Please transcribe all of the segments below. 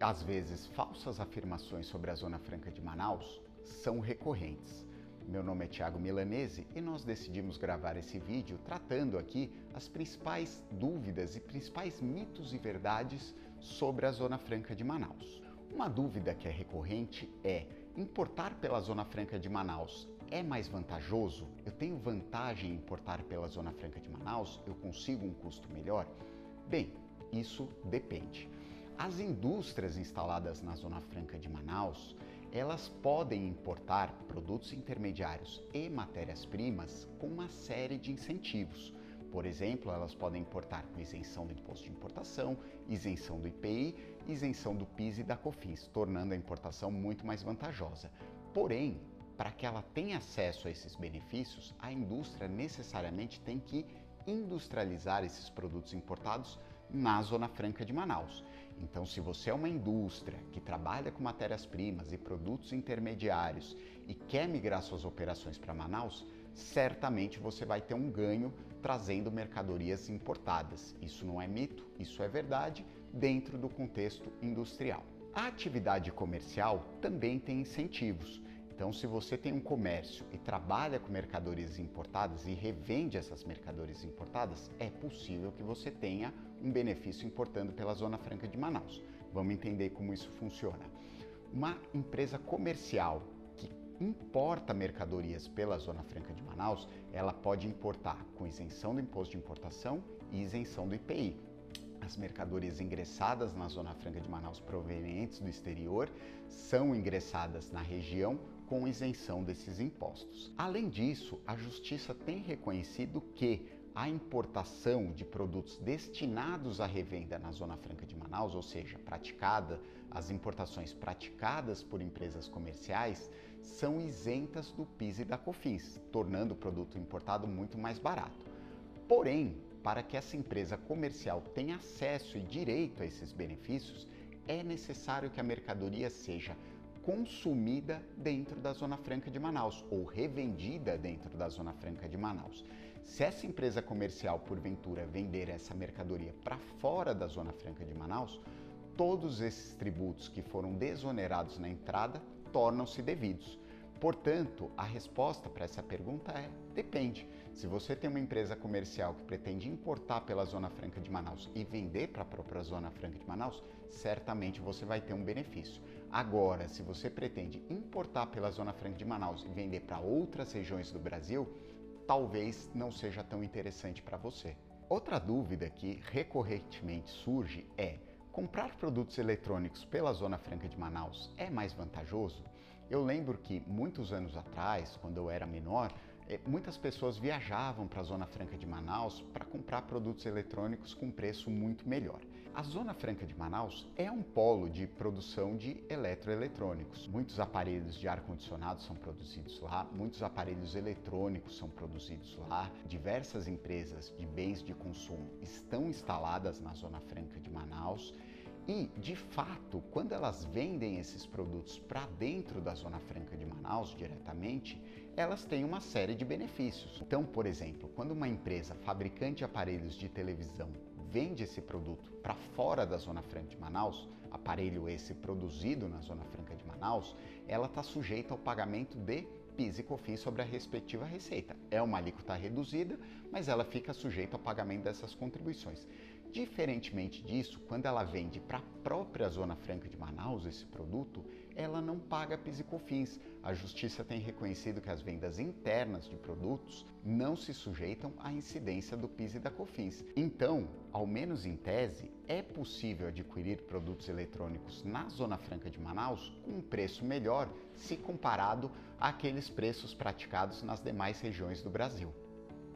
Às vezes, falsas afirmações sobre a Zona Franca de Manaus são recorrentes. Meu nome é Thiago Milanese e nós decidimos gravar esse vídeo tratando aqui as principais dúvidas e principais mitos e verdades sobre a Zona Franca de Manaus. Uma dúvida que é recorrente é: importar pela Zona Franca de Manaus é mais vantajoso? Eu tenho vantagem em importar pela Zona Franca de Manaus? Eu consigo um custo melhor? Bem, isso depende. As indústrias instaladas na Zona Franca de Manaus, elas podem importar produtos intermediários e matérias-primas com uma série de incentivos. Por exemplo, elas podem importar com isenção do imposto de importação, isenção do IPI, isenção do PIS e da COFINS, tornando a importação muito mais vantajosa. Porém, para que ela tenha acesso a esses benefícios, a indústria necessariamente tem que industrializar esses produtos importados na Zona Franca de Manaus. Então, se você é uma indústria que trabalha com matérias-primas e produtos intermediários e quer migrar suas operações para Manaus, certamente você vai ter um ganho trazendo mercadorias importadas. Isso não é mito, isso é verdade dentro do contexto industrial. A atividade comercial também tem incentivos. Então, se você tem um comércio e trabalha com mercadorias importadas e revende essas mercadorias importadas, é possível que você tenha um benefício importando pela Zona Franca de Manaus. Vamos entender como isso funciona. Uma empresa comercial que importa mercadorias pela Zona Franca de Manaus, ela pode importar com isenção do imposto de importação e isenção do IPI. As mercadorias ingressadas na Zona Franca de Manaus provenientes do exterior são ingressadas na região com isenção desses impostos. Além disso, a Justiça tem reconhecido que a importação de produtos destinados à revenda na Zona Franca de Manaus, ou seja, praticada, as importações praticadas por empresas comerciais, são isentas do PIS e da COFINS, tornando o produto importado muito mais barato. Porém, para que essa empresa comercial tenha acesso e direito a esses benefícios, é necessário que a mercadoria seja consumida dentro da Zona Franca de Manaus ou revendida dentro da Zona Franca de Manaus. Se essa empresa comercial, porventura, vender essa mercadoria para fora da Zona Franca de Manaus, todos esses tributos que foram desonerados na entrada tornam-se devidos. Portanto, a resposta para essa pergunta é: depende. Se você tem uma empresa comercial que pretende importar pela Zona Franca de Manaus e vender para a própria Zona Franca de Manaus, certamente você vai ter um benefício. Agora, se você pretende importar pela Zona Franca de Manaus e vender para outras regiões do Brasil, talvez não seja tão interessante para você. Outra dúvida que recorrentemente surge é: comprar produtos eletrônicos pela Zona Franca de Manaus é mais vantajoso? Eu lembro que muitos anos atrás, quando eu era menor, muitas pessoas viajavam para a Zona Franca de Manaus para comprar produtos eletrônicos com preço muito melhor. A Zona Franca de Manaus é um polo de produção de eletroeletrônicos. Muitos aparelhos de ar-condicionado são produzidos lá, muitos aparelhos eletrônicos são produzidos lá, diversas empresas de bens de consumo estão instaladas na Zona Franca de Manaus e, de fato, quando elas vendem esses produtos para dentro da Zona Franca de Manaus diretamente, elas têm uma série de benefícios. Então, por exemplo, quando uma empresa fabricante de aparelhos de televisão vende esse produto para fora da Zona Franca de Manaus, aparelho esse produzido na Zona Franca de Manaus, ela está sujeita ao pagamento de PIS e COFINS sobre a respectiva receita. É uma alíquota reduzida, mas ela fica sujeita ao pagamento dessas contribuições. Diferentemente disso, quando ela vende para a própria Zona Franca de Manaus esse produto, ela não paga PIS e COFINS. A Justiça tem reconhecido que as vendas internas de produtos não se sujeitam à incidência do PIS e da COFINS. Então, ao menos em tese, é possível adquirir produtos eletrônicos na Zona Franca de Manaus com um preço melhor se comparado àqueles preços praticados nas demais regiões do Brasil.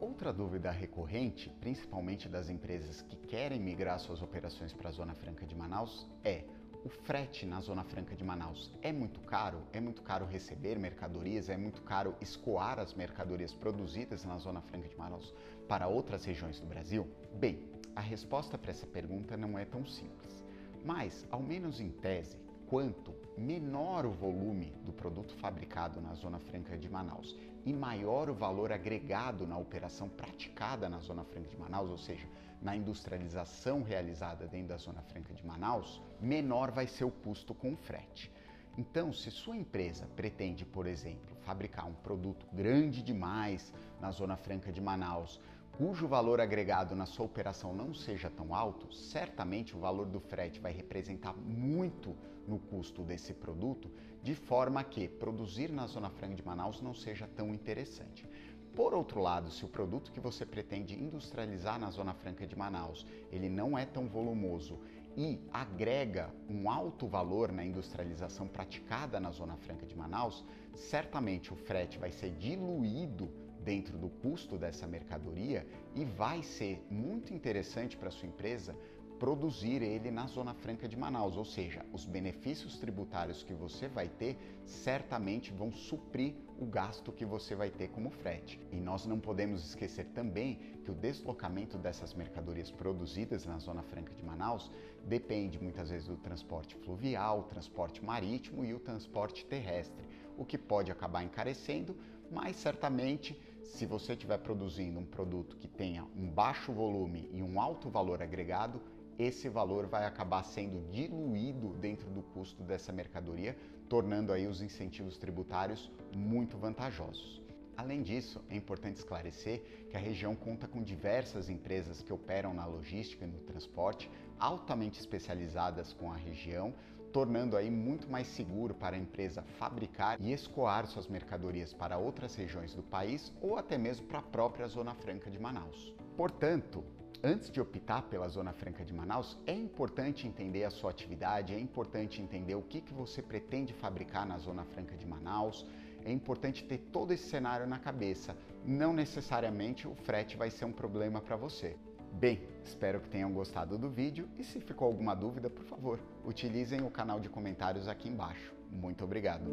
Outra dúvida recorrente, principalmente das empresas que querem migrar suas operações para a Zona Franca de Manaus, é o frete na Zona Franca de Manaus é muito caro? É muito caro receber mercadorias? É muito caro escoar as mercadorias produzidas na Zona Franca de Manaus para outras regiões do Brasil? Bem, a resposta para essa pergunta não é tão simples. Mas, ao menos em tese, quanto menor o volume do produto fabricado na Zona Franca de Manaus e maior o valor agregado na operação praticada na Zona Franca de Manaus, ou seja, na industrialização realizada dentro da Zona Franca de Manaus, menor vai ser o custo com o frete. Então, se sua empresa pretende, por exemplo, fabricar um produto grande demais na Zona Franca de Manaus, cujo valor agregado na sua operação não seja tão alto, certamente o valor do frete vai representar muito no custo desse produto, de forma que produzir na Zona Franca de Manaus não seja tão interessante. Por outro lado, se o produto que você pretende industrializar na Zona Franca de Manaus, ele não é tão volumoso e agrega um alto valor na industrialização praticada na Zona Franca de Manaus, certamente o frete vai ser diluído dentro do custo dessa mercadoria e vai ser muito interessante para sua empresa produzir ele na Zona Franca de Manaus, ou seja, os benefícios tributários que você vai ter certamente vão suprir o gasto que você vai ter como frete. E nós não podemos esquecer também que o deslocamento dessas mercadorias produzidas na Zona Franca de Manaus depende muitas vezes do transporte fluvial, transporte marítimo e o transporte terrestre, o que pode acabar encarecendo, mas certamente se você estiver produzindo um produto que tenha um baixo volume e um alto valor agregado, esse valor vai acabar sendo diluído dentro do custo dessa mercadoria, tornando aí os incentivos tributários muito vantajosos. Além disso, é importante esclarecer que a região conta com diversas empresas que operam na logística e no transporte, altamente especializadas com a região, tornando aí muito mais seguro para a empresa fabricar e escoar suas mercadorias para outras regiões do país ou até mesmo para a própria Zona Franca de Manaus. Portanto, Antes de optar pela Zona Franca de Manaus, é importante entender a sua atividade, é importante entender o que, que você pretende fabricar na Zona Franca de Manaus, é importante ter todo esse cenário na cabeça. Não necessariamente o frete vai ser um problema para você. Bem, espero que tenham gostado do vídeo e se ficou alguma dúvida, por favor, utilizem o canal de comentários aqui embaixo. Muito obrigado!